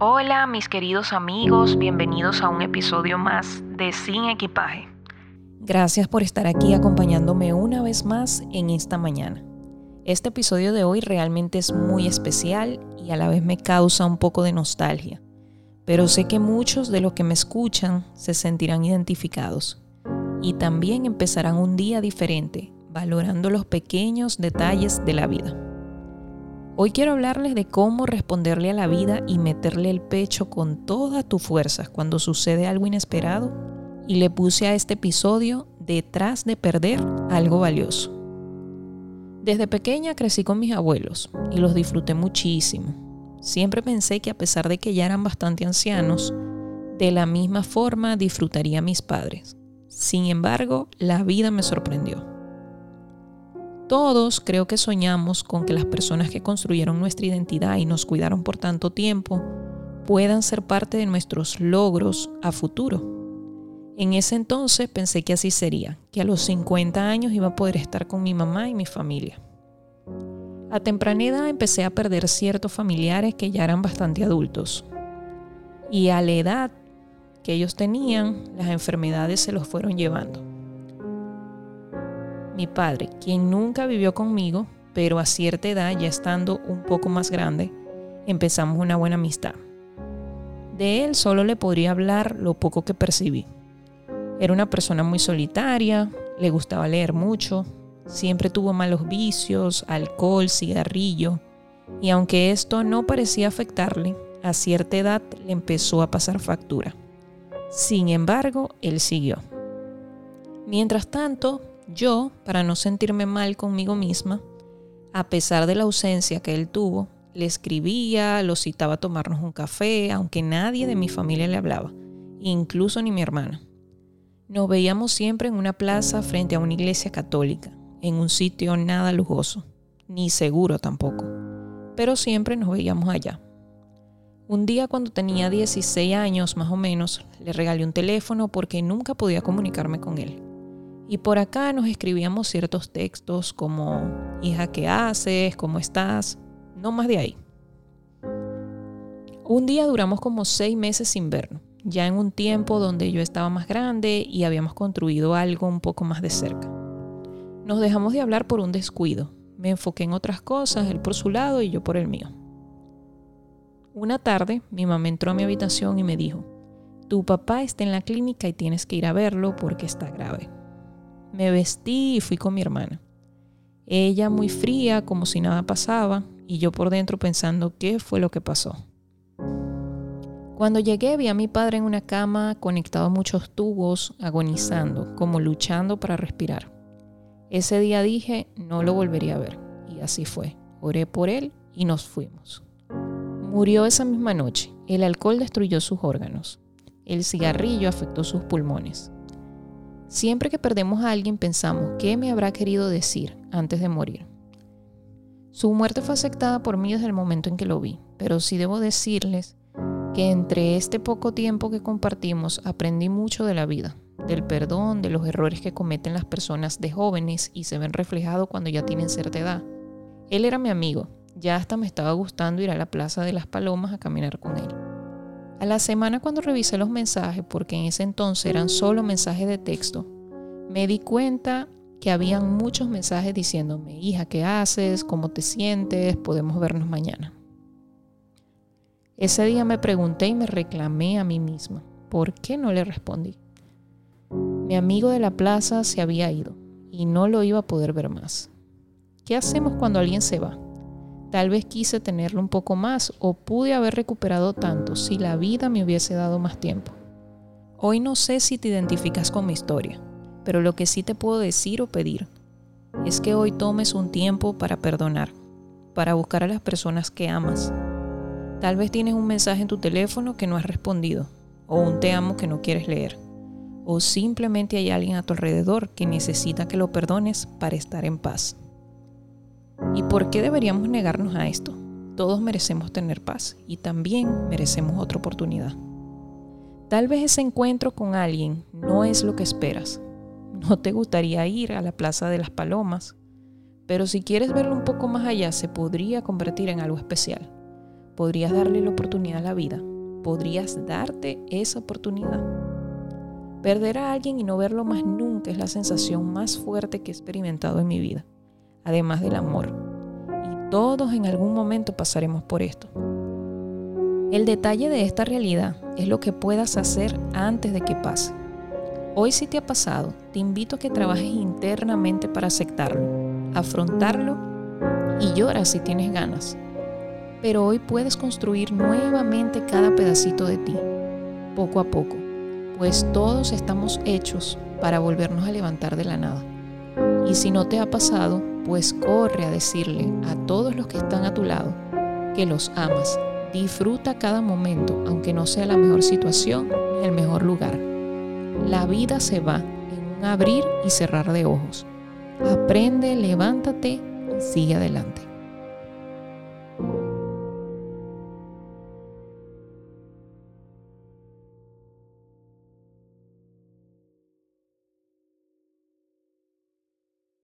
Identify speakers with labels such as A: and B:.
A: Hola mis queridos amigos, bienvenidos a un episodio más de Sin Equipaje.
B: Gracias por estar aquí acompañándome una vez más en esta mañana. Este episodio de hoy realmente es muy especial y a la vez me causa un poco de nostalgia, pero sé que muchos de los que me escuchan se sentirán identificados y también empezarán un día diferente, valorando los pequeños detalles de la vida. Hoy quiero hablarles de cómo responderle a la vida y meterle el pecho con toda tu fuerza cuando sucede algo inesperado y le puse a este episodio detrás de perder algo valioso. Desde pequeña crecí con mis abuelos y los disfruté muchísimo. Siempre pensé que a pesar de que ya eran bastante ancianos, de la misma forma disfrutaría mis padres. Sin embargo, la vida me sorprendió. Todos creo que soñamos con que las personas que construyeron nuestra identidad y nos cuidaron por tanto tiempo puedan ser parte de nuestros logros a futuro. En ese entonces pensé que así sería, que a los 50 años iba a poder estar con mi mamá y mi familia. A temprana edad empecé a perder ciertos familiares que ya eran bastante adultos. Y a la edad que ellos tenían, las enfermedades se los fueron llevando mi padre, quien nunca vivió conmigo, pero a cierta edad, ya estando un poco más grande, empezamos una buena amistad. De él solo le podría hablar lo poco que percibí. Era una persona muy solitaria, le gustaba leer mucho, siempre tuvo malos vicios, alcohol, cigarrillo, y aunque esto no parecía afectarle, a cierta edad le empezó a pasar factura. Sin embargo, él siguió. Mientras tanto, yo, para no sentirme mal conmigo misma, a pesar de la ausencia que él tuvo, le escribía, lo citaba a tomarnos un café, aunque nadie de mi familia le hablaba, incluso ni mi hermana. Nos veíamos siempre en una plaza frente a una iglesia católica, en un sitio nada lujoso, ni seguro tampoco, pero siempre nos veíamos allá. Un día cuando tenía 16 años más o menos, le regalé un teléfono porque nunca podía comunicarme con él. Y por acá nos escribíamos ciertos textos como, hija, ¿qué haces? ¿Cómo estás? No más de ahí. Un día duramos como seis meses sin vernos, ya en un tiempo donde yo estaba más grande y habíamos construido algo un poco más de cerca. Nos dejamos de hablar por un descuido. Me enfoqué en otras cosas, él por su lado y yo por el mío. Una tarde, mi mamá entró a mi habitación y me dijo, tu papá está en la clínica y tienes que ir a verlo porque está grave. Me vestí y fui con mi hermana. Ella muy fría, como si nada pasaba, y yo por dentro pensando qué fue lo que pasó. Cuando llegué vi a mi padre en una cama conectado a muchos tubos, agonizando, como luchando para respirar. Ese día dije, no lo volvería a ver. Y así fue. Oré por él y nos fuimos. Murió esa misma noche. El alcohol destruyó sus órganos. El cigarrillo afectó sus pulmones. Siempre que perdemos a alguien pensamos, ¿qué me habrá querido decir antes de morir? Su muerte fue aceptada por mí desde el momento en que lo vi, pero sí debo decirles que entre este poco tiempo que compartimos aprendí mucho de la vida, del perdón, de los errores que cometen las personas de jóvenes y se ven reflejados cuando ya tienen cierta edad. Él era mi amigo, ya hasta me estaba gustando ir a la Plaza de las Palomas a caminar con él. A la semana cuando revisé los mensajes, porque en ese entonces eran solo mensajes de texto, me di cuenta que habían muchos mensajes diciéndome, hija, ¿qué haces? ¿Cómo te sientes? Podemos vernos mañana. Ese día me pregunté y me reclamé a mí misma, ¿por qué no le respondí? Mi amigo de la plaza se había ido y no lo iba a poder ver más. ¿Qué hacemos cuando alguien se va? Tal vez quise tenerlo un poco más o pude haber recuperado tanto si la vida me hubiese dado más tiempo. Hoy no sé si te identificas con mi historia, pero lo que sí te puedo decir o pedir es que hoy tomes un tiempo para perdonar, para buscar a las personas que amas. Tal vez tienes un mensaje en tu teléfono que no has respondido, o un te amo que no quieres leer, o simplemente hay alguien a tu alrededor que necesita que lo perdones para estar en paz. ¿Y por qué deberíamos negarnos a esto? Todos merecemos tener paz y también merecemos otra oportunidad. Tal vez ese encuentro con alguien no es lo que esperas. No te gustaría ir a la Plaza de las Palomas, pero si quieres verlo un poco más allá se podría convertir en algo especial, podrías darle la oportunidad a la vida. Podrías darte esa oportunidad. Perder a alguien y no verlo más nunca es la sensación más fuerte que he experimentado en mi vida, además del amor. Y todos en algún momento pasaremos por esto. El detalle de esta realidad es lo que puedas hacer antes de que pase. Hoy si te ha pasado, te invito a que trabajes internamente para aceptarlo, afrontarlo y llora si tienes ganas. Pero hoy puedes construir nuevamente cada pedacito de ti, poco a poco pues todos estamos hechos para volvernos a levantar de la nada. Y si no te ha pasado, pues corre a decirle a todos los que están a tu lado que los amas. Disfruta cada momento, aunque no sea la mejor situación ni el mejor lugar. La vida se va en un abrir y cerrar de ojos. Aprende, levántate y sigue adelante.